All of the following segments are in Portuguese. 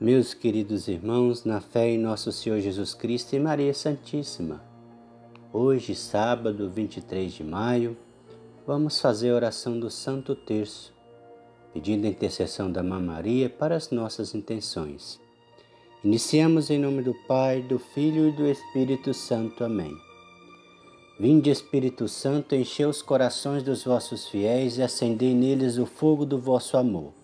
Meus queridos irmãos, na fé em nosso Senhor Jesus Cristo e Maria Santíssima, hoje, sábado 23 de maio, vamos fazer a oração do Santo Terço, pedindo a intercessão da Mãe Maria para as nossas intenções. Iniciamos em nome do Pai, do Filho e do Espírito Santo. Amém. Vinde, Espírito Santo, enchei os corações dos vossos fiéis e acendei neles o fogo do vosso amor.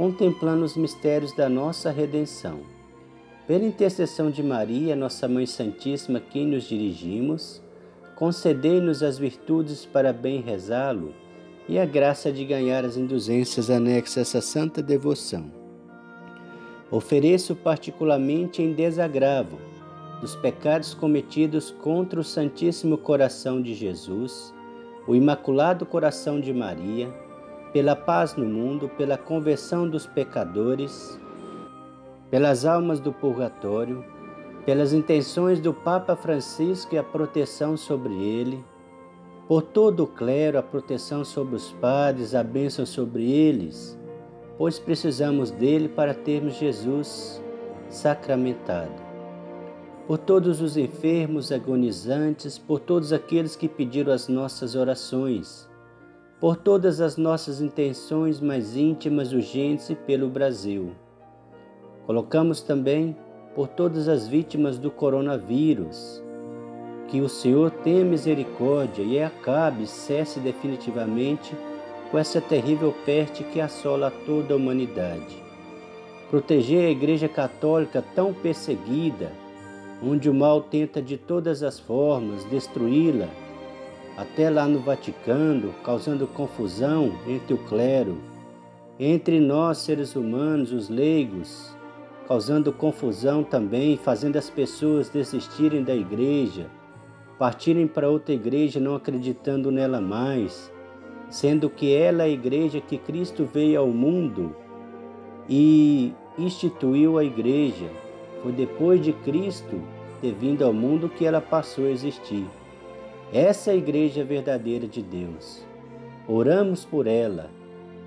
contemplando os mistérios da nossa redenção. Pela intercessão de Maria, nossa Mãe Santíssima, quem nos dirigimos, concedei-nos as virtudes para bem rezá-lo e a graça de ganhar as indulgências anexas a essa santa devoção. Ofereço particularmente em desagravo dos pecados cometidos contra o Santíssimo Coração de Jesus, o Imaculado Coração de Maria, pela paz no mundo, pela conversão dos pecadores, pelas almas do purgatório, pelas intenções do Papa Francisco e a proteção sobre ele, por todo o clero, a proteção sobre os padres, a bênção sobre eles, pois precisamos dele para termos Jesus sacramentado. Por todos os enfermos, agonizantes, por todos aqueles que pediram as nossas orações, por todas as nossas intenções mais íntimas, urgentes e pelo Brasil. Colocamos também por todas as vítimas do coronavírus. Que o Senhor tenha misericórdia e acabe, cesse definitivamente com essa terrível peste que assola toda a humanidade. Proteger a Igreja Católica tão perseguida, onde o mal tenta de todas as formas destruí-la até lá no Vaticano, causando confusão entre o clero, entre nós seres humanos, os leigos, causando confusão também, fazendo as pessoas desistirem da igreja, partirem para outra igreja não acreditando nela mais, sendo que ela é a igreja que Cristo veio ao mundo e instituiu a igreja. Foi depois de Cristo ter vindo ao mundo que ela passou a existir. Essa é a igreja verdadeira de Deus. Oramos por ela,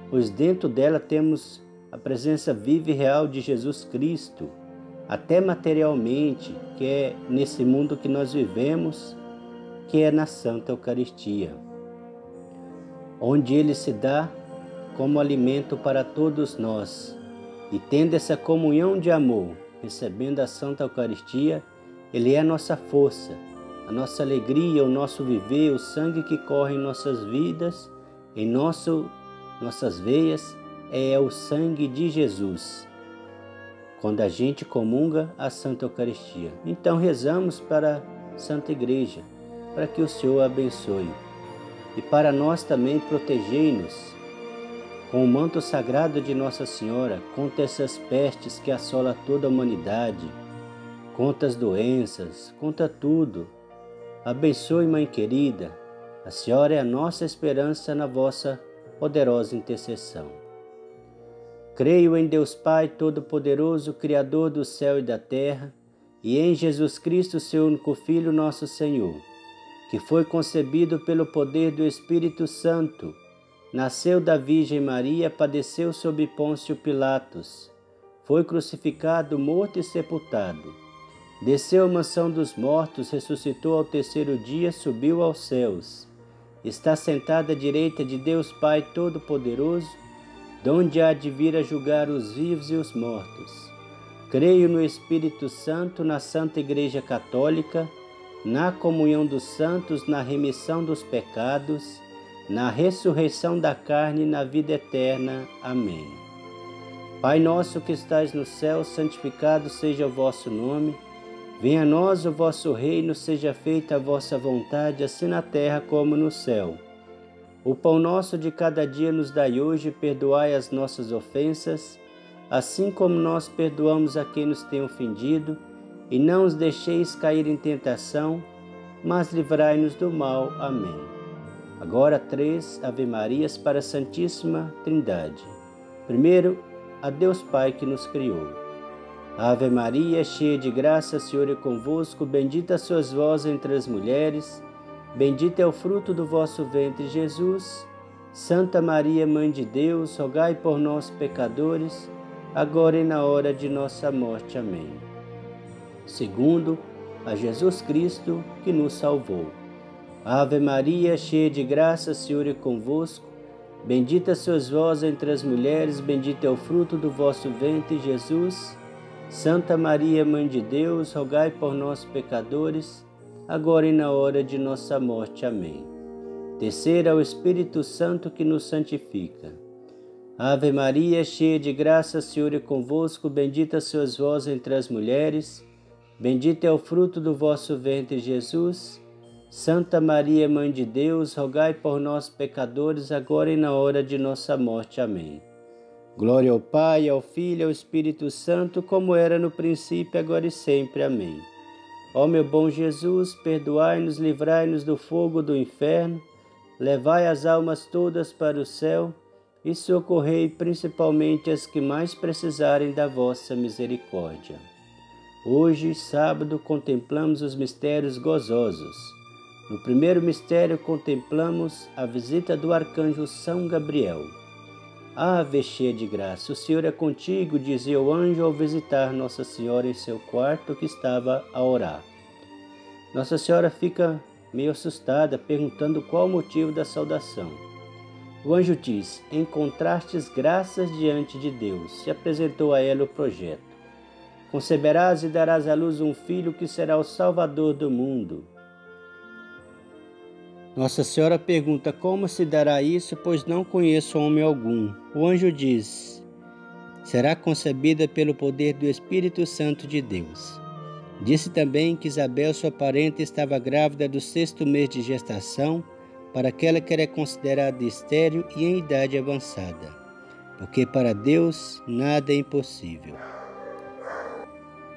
pois dentro dela temos a presença viva e real de Jesus Cristo, até materialmente, que é nesse mundo que nós vivemos, que é na Santa Eucaristia, onde ele se dá como alimento para todos nós. E tendo essa comunhão de amor, recebendo a Santa Eucaristia, ele é a nossa força a nossa alegria, o nosso viver, o sangue que corre em nossas vidas, em nosso, nossas veias, é o sangue de Jesus. Quando a gente comunga a Santa Eucaristia. Então rezamos para a Santa Igreja, para que o Senhor abençoe. E para nós também protegei-nos com o manto sagrado de Nossa Senhora contra essas pestes que assola toda a humanidade, contra as doenças, contra tudo Abençoe, Mãe querida, a Senhora é a nossa esperança na vossa poderosa intercessão. Creio em Deus Pai Todo-Poderoso, Criador do céu e da terra, e em Jesus Cristo, seu único Filho, nosso Senhor, que foi concebido pelo poder do Espírito Santo, nasceu da Virgem Maria, padeceu sob Pôncio Pilatos, foi crucificado, morto e sepultado Desceu à mansão dos mortos, ressuscitou ao terceiro dia, subiu aos céus. Está sentado à direita de Deus Pai Todo-Poderoso, donde há de vir a julgar os vivos e os mortos. Creio no Espírito Santo, na Santa Igreja Católica, na comunhão dos santos, na remissão dos pecados, na ressurreição da carne e na vida eterna. Amém. Pai nosso que estais no céu, santificado seja o vosso nome. Venha a nós o vosso reino, seja feita a vossa vontade, assim na terra como no céu. O pão nosso de cada dia nos dai hoje, perdoai as nossas ofensas, assim como nós perdoamos a quem nos tem ofendido, e não os deixeis cair em tentação, mas livrai-nos do mal. Amém. Agora três Ave Marias para a Santíssima Trindade. Primeiro, a Deus Pai que nos criou. Ave Maria, cheia de graça, Senhor é convosco, bendita sois vós entre as mulheres, bendito é o fruto do vosso ventre, Jesus. Santa Maria, Mãe de Deus, rogai por nós, pecadores, agora e na hora de nossa morte. Amém. Segundo, a Jesus Cristo que nos salvou. Ave Maria, cheia de graça, Senhor é convosco. Bendita sois vós entre as mulheres, bendito é o fruto do vosso ventre, Jesus. Santa Maria, Mãe de Deus, rogai por nós, pecadores, agora e na hora de nossa morte. Amém. Terceira, é o Espírito Santo que nos santifica. Ave Maria, cheia de graça, Senhor é convosco, bendita sois vós entre as mulheres, bendito é o fruto do vosso ventre, Jesus. Santa Maria, Mãe de Deus, rogai por nós, pecadores, agora e na hora de nossa morte. Amém. Glória ao Pai, ao Filho e ao Espírito Santo, como era no princípio, agora e sempre. Amém. Ó meu bom Jesus, perdoai-nos, livrai-nos do fogo do inferno, levai as almas todas para o céu e socorrei principalmente as que mais precisarem da vossa misericórdia. Hoje, sábado, contemplamos os mistérios gozosos. No primeiro mistério, contemplamos a visita do arcanjo São Gabriel. Ave cheia de graça, o Senhor é contigo, dizia o anjo ao visitar Nossa Senhora em seu quarto que estava a orar. Nossa Senhora fica meio assustada, perguntando qual o motivo da saudação. O anjo diz: Encontrastes graças diante de Deus. Se apresentou a ela o projeto. Conceberás e darás à luz um filho que será o Salvador do mundo. Nossa Senhora pergunta: Como se dará isso, pois não conheço homem algum? O anjo diz: Será concebida pelo poder do Espírito Santo de Deus. Disse também que Isabel, sua parente, estava grávida do sexto mês de gestação para aquela que era considerada estéril e em idade avançada, porque para Deus nada é impossível.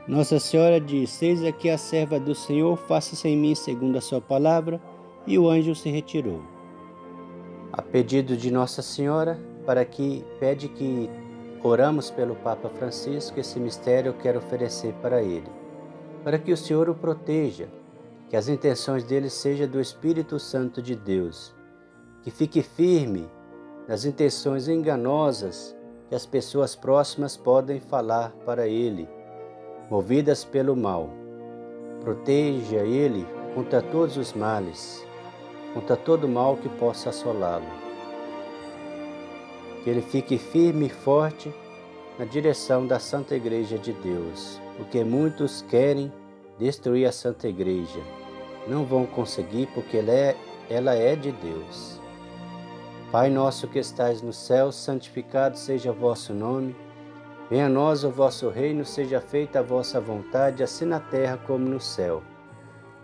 Nossa Senhora diz: Eis aqui a serva do Senhor, faça-se em mim segundo a sua palavra, e o anjo se retirou. A pedido de Nossa Senhora, para que pede que oramos pelo Papa Francisco, esse mistério eu quero oferecer para ele, para que o Senhor o proteja que as intenções dele sejam do Espírito Santo de Deus, que fique firme nas intenções enganosas que as pessoas próximas podem falar para ele, movidas pelo mal. Proteja ele contra todos os males, contra todo mal que possa assolá-lo. Que ele fique firme e forte na direção da Santa Igreja de Deus, porque muitos querem destruir a Santa Igreja. Não vão conseguir porque ela é, ela é de Deus. Pai nosso que estais no céu, santificado seja o vosso nome. Venha a nós o vosso reino, seja feita a vossa vontade, assim na terra como no céu.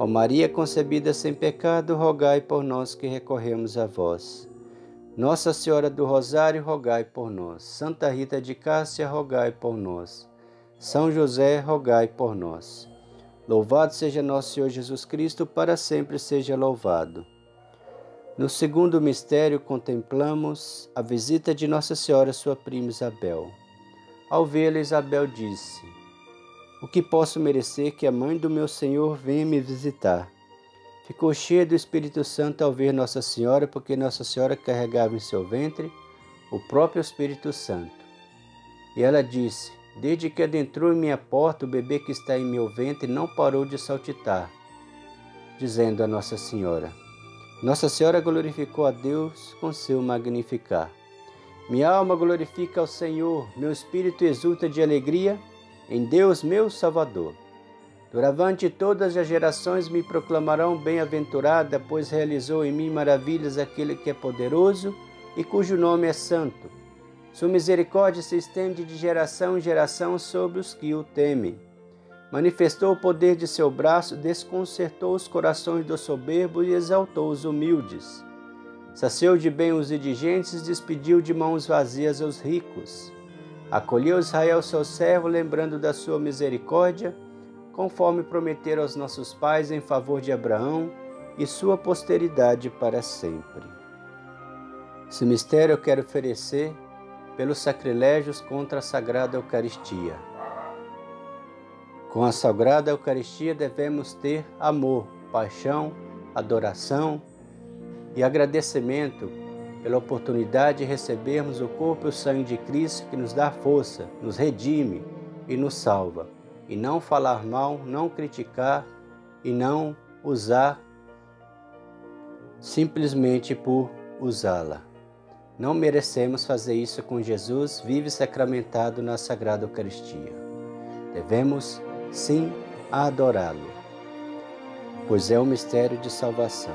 Ó Maria concebida sem pecado, rogai por nós que recorremos a vós. Nossa Senhora do Rosário, rogai por nós. Santa Rita de Cássia, rogai por nós. São José, rogai por nós. Louvado seja nosso Senhor Jesus Cristo, para sempre seja louvado. No segundo mistério, contemplamos a visita de Nossa Senhora, sua prima Isabel. Ao vê-la, Isabel disse: o que posso merecer que a mãe do meu Senhor venha me visitar? Ficou cheia do Espírito Santo ao ver Nossa Senhora, porque Nossa Senhora carregava em seu ventre o próprio Espírito Santo. E ela disse: Desde que adentrou em minha porta, o bebê que está em meu ventre não parou de saltitar, dizendo a Nossa Senhora. Nossa Senhora glorificou a Deus com seu magnificar. Minha alma glorifica ao Senhor, meu espírito exulta de alegria em Deus meu Salvador. Doravante todas as gerações me proclamarão bem-aventurada, pois realizou em mim maravilhas aquele que é poderoso e cujo nome é santo. Sua misericórdia se estende de geração em geração sobre os que o temem. Manifestou o poder de seu braço, desconcertou os corações dos soberbos e exaltou os humildes. Saciou de bem os indigentes, despediu de mãos vazias os ricos. Acolheu Israel, seu servo, lembrando da sua misericórdia, conforme prometeu aos nossos pais em favor de Abraão e sua posteridade para sempre. Esse mistério eu quero oferecer pelos sacrilégios contra a Sagrada Eucaristia. Com a Sagrada Eucaristia devemos ter amor, paixão, adoração e agradecimento pela oportunidade de recebermos o corpo e o sangue de Cristo que nos dá força, nos redime e nos salva. E não falar mal, não criticar e não usar simplesmente por usá-la. Não merecemos fazer isso com Jesus vive sacramentado na Sagrada Eucaristia. Devemos, sim, adorá-lo, pois é um mistério de salvação.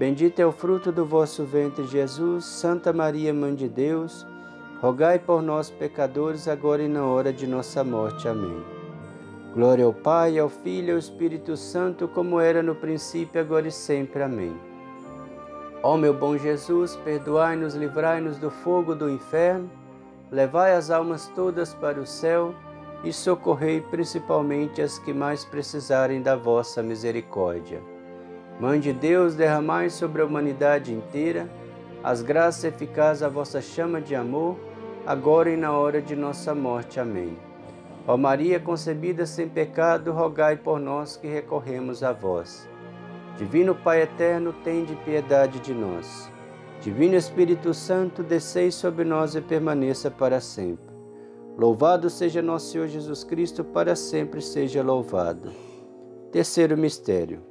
Bendito é o fruto do vosso ventre, Jesus. Santa Maria, Mãe de Deus, rogai por nós, pecadores, agora e na hora de nossa morte. Amém. Glória ao Pai, ao Filho e ao Espírito Santo, como era no princípio, agora e sempre. Amém. Ó meu bom Jesus, perdoai-nos, livrai-nos do fogo do inferno, levai as almas todas para o céu e socorrei principalmente as que mais precisarem da vossa misericórdia. Mãe de Deus, derramai sobre a humanidade inteira as graças eficazes da vossa chama de amor, agora e na hora de nossa morte. Amém. Ó Maria concebida sem pecado, rogai por nós que recorremos a vós. Divino Pai eterno, tende piedade de nós. Divino Espírito Santo, descei sobre nós e permaneça para sempre. Louvado seja nosso Senhor Jesus Cristo, para sempre seja louvado. Terceiro mistério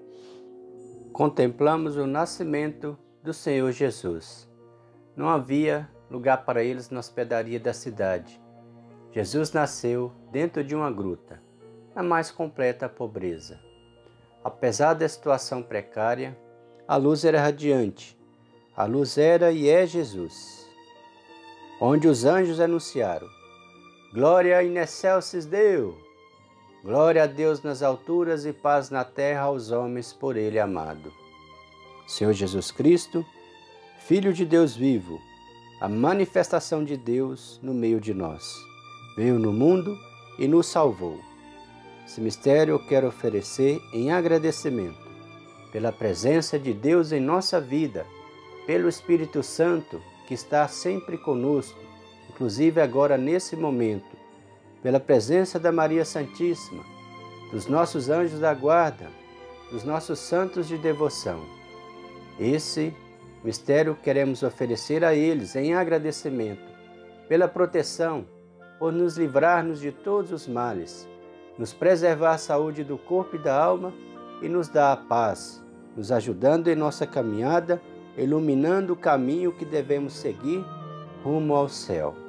contemplamos o nascimento do Senhor Jesus. Não havia lugar para eles na hospedaria da cidade. Jesus nasceu dentro de uma gruta, na mais completa pobreza. Apesar da situação precária, a luz era radiante. A luz era e é Jesus. Onde os anjos anunciaram: Glória in excelsis! Glória a Deus nas alturas e paz na terra aos homens por Ele amado. Senhor Jesus Cristo, Filho de Deus vivo, a manifestação de Deus no meio de nós, veio no mundo e nos salvou. Esse mistério eu quero oferecer em agradecimento pela presença de Deus em nossa vida, pelo Espírito Santo que está sempre conosco, inclusive agora nesse momento pela presença da Maria Santíssima, dos nossos anjos da guarda, dos nossos santos de devoção. Esse mistério queremos oferecer a eles em agradecimento pela proteção, por nos livrar-nos de todos os males, nos preservar a saúde do corpo e da alma e nos dar a paz, nos ajudando em nossa caminhada, iluminando o caminho que devemos seguir rumo ao céu.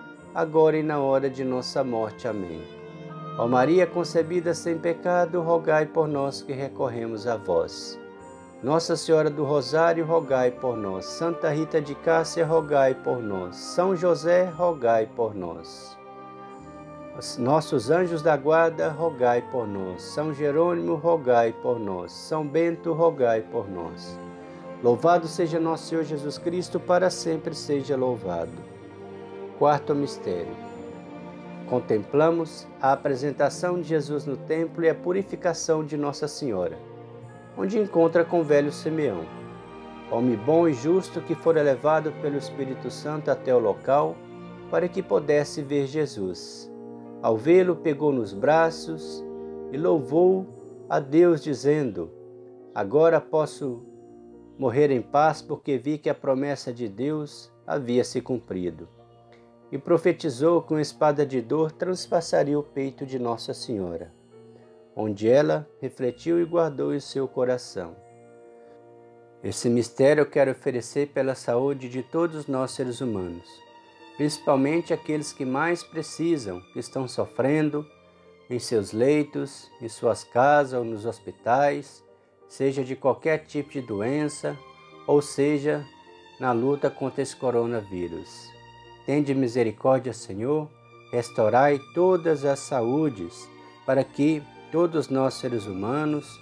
agora e na hora de nossa morte. Amém. Ó Maria concebida sem pecado, rogai por nós que recorremos a vós. Nossa Senhora do Rosário, rogai por nós. Santa Rita de Cássia, rogai por nós. São José, rogai por nós. Nossos anjos da guarda, rogai por nós. São Jerônimo, rogai por nós. São Bento, rogai por nós. Louvado seja nosso Senhor Jesus Cristo, para sempre seja louvado. Quarto mistério contemplamos a apresentação de Jesus no templo e a purificação de Nossa Senhora, onde encontra com o velho Simeão, homem bom e justo que fora levado pelo Espírito Santo até o local para que pudesse ver Jesus. Ao vê-lo, pegou nos braços e louvou a Deus, dizendo: Agora posso morrer em paz, porque vi que a promessa de Deus havia se cumprido e profetizou que uma espada de dor transpassaria o peito de Nossa Senhora, onde ela refletiu e guardou em seu coração. Esse mistério eu quero oferecer pela saúde de todos nós seres humanos, principalmente aqueles que mais precisam, que estão sofrendo em seus leitos, em suas casas ou nos hospitais, seja de qualquer tipo de doença, ou seja, na luta contra esse coronavírus. Tende misericórdia, Senhor, restaurai todas as saúdes, para que todos nós seres humanos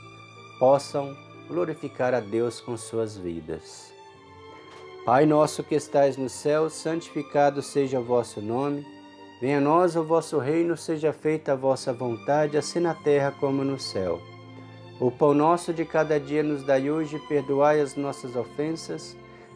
possam glorificar a Deus com suas vidas. Pai nosso que estais no céu, santificado seja o vosso nome. Venha a nós o vosso reino, seja feita a vossa vontade, assim na terra como no céu. O pão nosso de cada dia nos dai hoje, perdoai as nossas ofensas,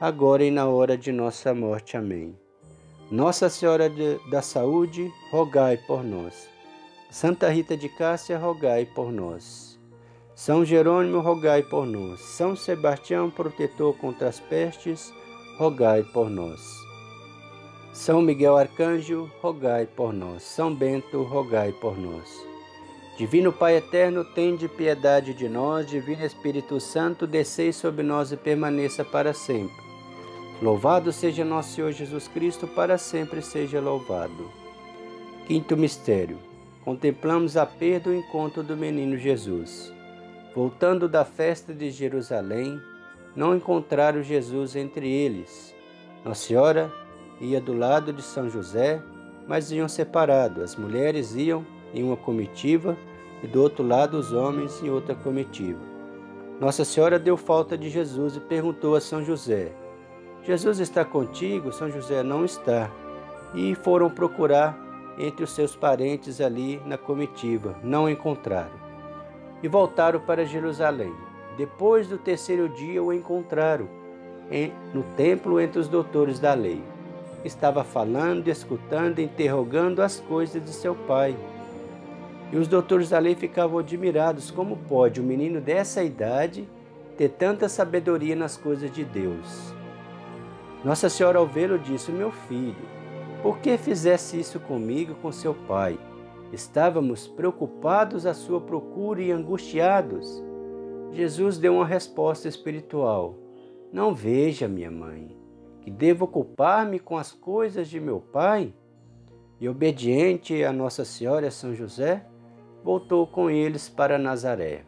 agora e na hora de nossa morte. Amém. Nossa Senhora de, da Saúde, rogai por nós. Santa Rita de Cássia, rogai por nós. São Jerônimo, rogai por nós. São Sebastião, protetor contra as pestes, rogai por nós. São Miguel Arcanjo, rogai por nós. São Bento, rogai por nós. Divino Pai eterno, tende piedade de nós. Divino Espírito Santo, descei sobre nós e permaneça para sempre. Louvado seja nosso Senhor Jesus Cristo, para sempre seja louvado. Quinto mistério. Contemplamos a perda e o encontro do menino Jesus. Voltando da festa de Jerusalém, não encontraram Jesus entre eles. Nossa Senhora ia do lado de São José, mas iam separados. As mulheres iam em uma comitiva e do outro lado os homens em outra comitiva. Nossa Senhora deu falta de Jesus e perguntou a São José: Jesus está contigo? São José não está. E foram procurar entre os seus parentes ali na comitiva, não encontraram. E voltaram para Jerusalém. Depois do terceiro dia o encontraram no templo entre os doutores da lei. Estava falando, escutando, interrogando as coisas de seu pai. E os doutores da lei ficavam admirados: como pode um menino dessa idade ter tanta sabedoria nas coisas de Deus? Nossa Senhora ao vê-lo disse: Meu filho, por que fizesse isso comigo com seu pai? Estávamos preocupados à sua procura e angustiados. Jesus deu uma resposta espiritual: Não veja, minha mãe, que devo ocupar-me com as coisas de meu pai? E obediente a Nossa Senhora e a São José, voltou com eles para Nazaré.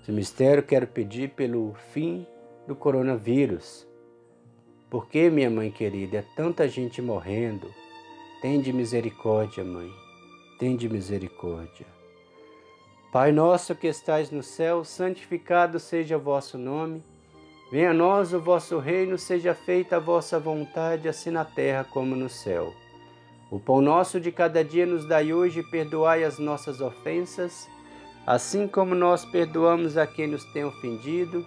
Esse mistério quero pedir pelo fim do coronavírus. Porque, minha mãe querida, é tanta gente morrendo. Tende misericórdia, mãe. Tende misericórdia. Pai nosso que estais no céu, santificado seja o vosso nome. Venha a nós o vosso reino, seja feita a vossa vontade, assim na terra como no céu. O pão nosso de cada dia nos dai hoje, perdoai as nossas ofensas, assim como nós perdoamos a quem nos tem ofendido,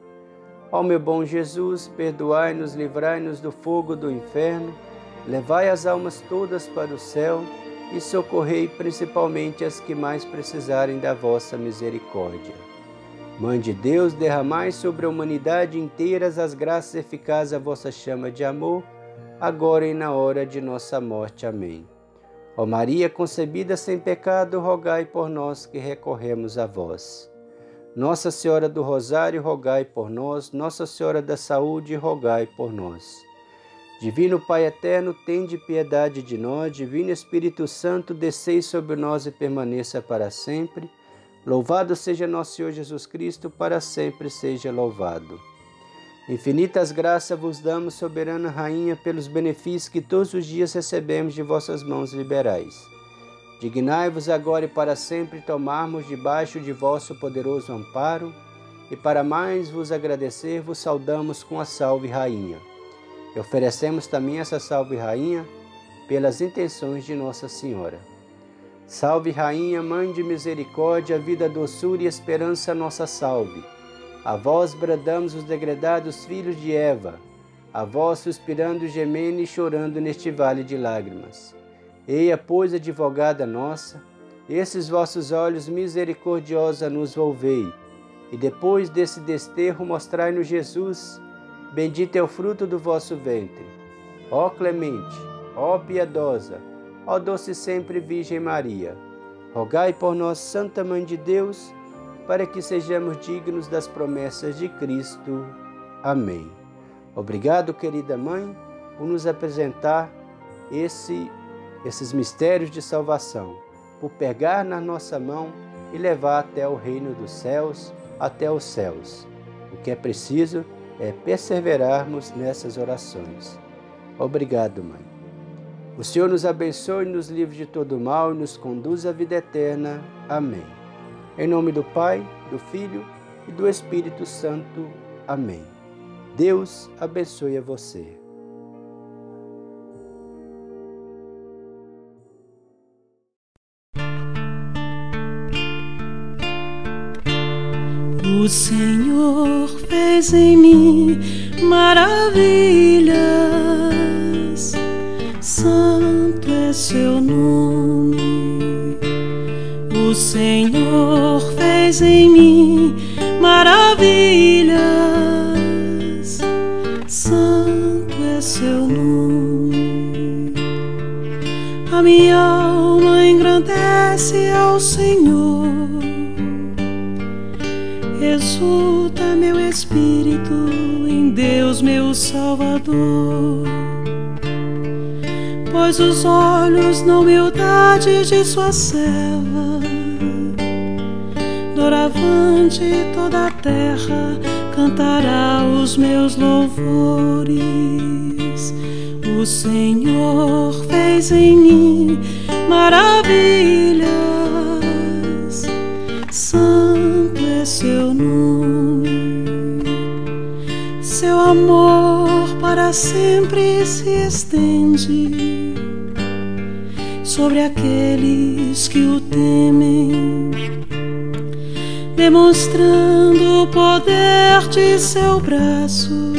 Ó meu bom Jesus, perdoai-nos, livrai-nos do fogo do inferno, levai as almas todas para o céu e socorrei principalmente as que mais precisarem da vossa misericórdia. Mãe de Deus, derramai sobre a humanidade inteira as graças eficazes à vossa chama de amor, agora e na hora de nossa morte. Amém. Ó Maria concebida sem pecado, rogai por nós que recorremos a vós. Nossa Senhora do Rosário, rogai por nós. Nossa Senhora da Saúde, rogai por nós. Divino Pai eterno, tende piedade de nós. Divino Espírito Santo, descei sobre nós e permaneça para sempre. Louvado seja nosso Senhor Jesus Cristo, para sempre seja louvado. Infinitas graças vos damos, soberana Rainha, pelos benefícios que todos os dias recebemos de vossas mãos liberais. Dignai-vos agora e para sempre tomarmos debaixo de vosso poderoso amparo, e para mais vos agradecer, vos saudamos com a Salve Rainha. E oferecemos também essa Salve Rainha pelas intenções de Nossa Senhora. Salve, Rainha, Mãe de Misericórdia, vida, doçura e esperança, nossa salve. A vós bradamos os degredados filhos de Eva, a vós suspirando, gemendo e chorando neste vale de lágrimas. Eia, pois, advogada nossa, esses vossos olhos misericordiosa nos volvei, E depois desse desterro, mostrai-nos Jesus. Bendito é o fruto do vosso ventre. Ó clemente, ó piedosa, ó doce sempre Virgem Maria, rogai por nós, Santa Mãe de Deus, para que sejamos dignos das promessas de Cristo. Amém. Obrigado, querida mãe, por nos apresentar esse, esses mistérios de salvação, por pegar na nossa mão e levar até o reino dos céus, até os céus. O que é preciso é perseverarmos nessas orações. Obrigado, mãe. O Senhor nos abençoe, nos livre de todo mal e nos conduz à vida eterna. Amém. Em nome do Pai, do Filho e do Espírito Santo. Amém. Deus abençoe a você. O Senhor fez em mim maravilhas, santo é seu nome. O Senhor fez em mim maravilhas, santo é seu nome. A minha alma engrandece ao Senhor exulta meu espírito em Deus, meu Salvador. Pois os olhos na humildade de sua serva, doravante toda a terra cantará os meus louvores. O Senhor fez em mim maravilhas. Seu nome, seu amor para sempre se estende sobre aqueles que o temem, demonstrando o poder de seu braço,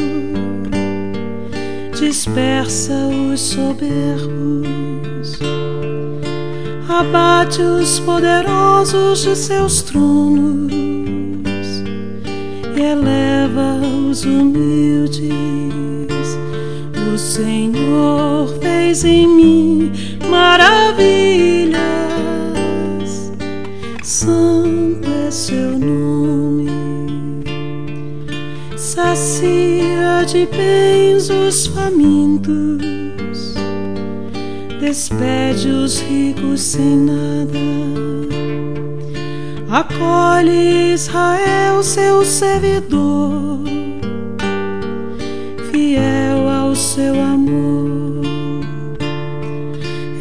dispersa os soberbos abate os poderosos de seus tronos humildes. O Senhor fez em mim maravilhas, santo é seu nome. Sacia de bens os famintos despede os ricos sem nada. Acolhe Israel, seu servidor, seu amor.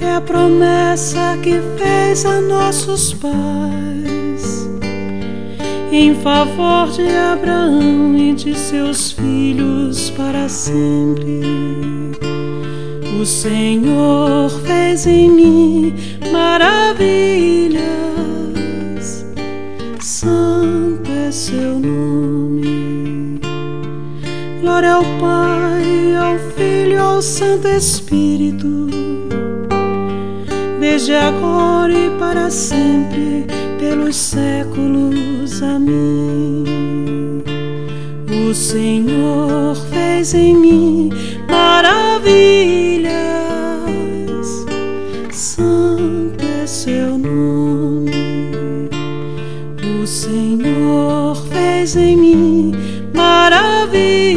É a promessa que fez a nossos pais em favor de Abraão e de seus filhos para sempre. O Senhor fez em mim maravilhas, santo é seu nome. Glória ao Pai, Santo Espírito, desde agora e para sempre, pelos séculos. Amém. O Senhor fez em mim maravilhas, santo é seu nome. O Senhor fez em mim maravilhas,